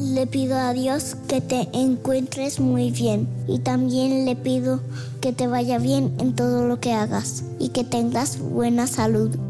le pido a Dios que te encuentres muy bien y también le pido que te vaya bien en todo lo que hagas y que tengas buena salud.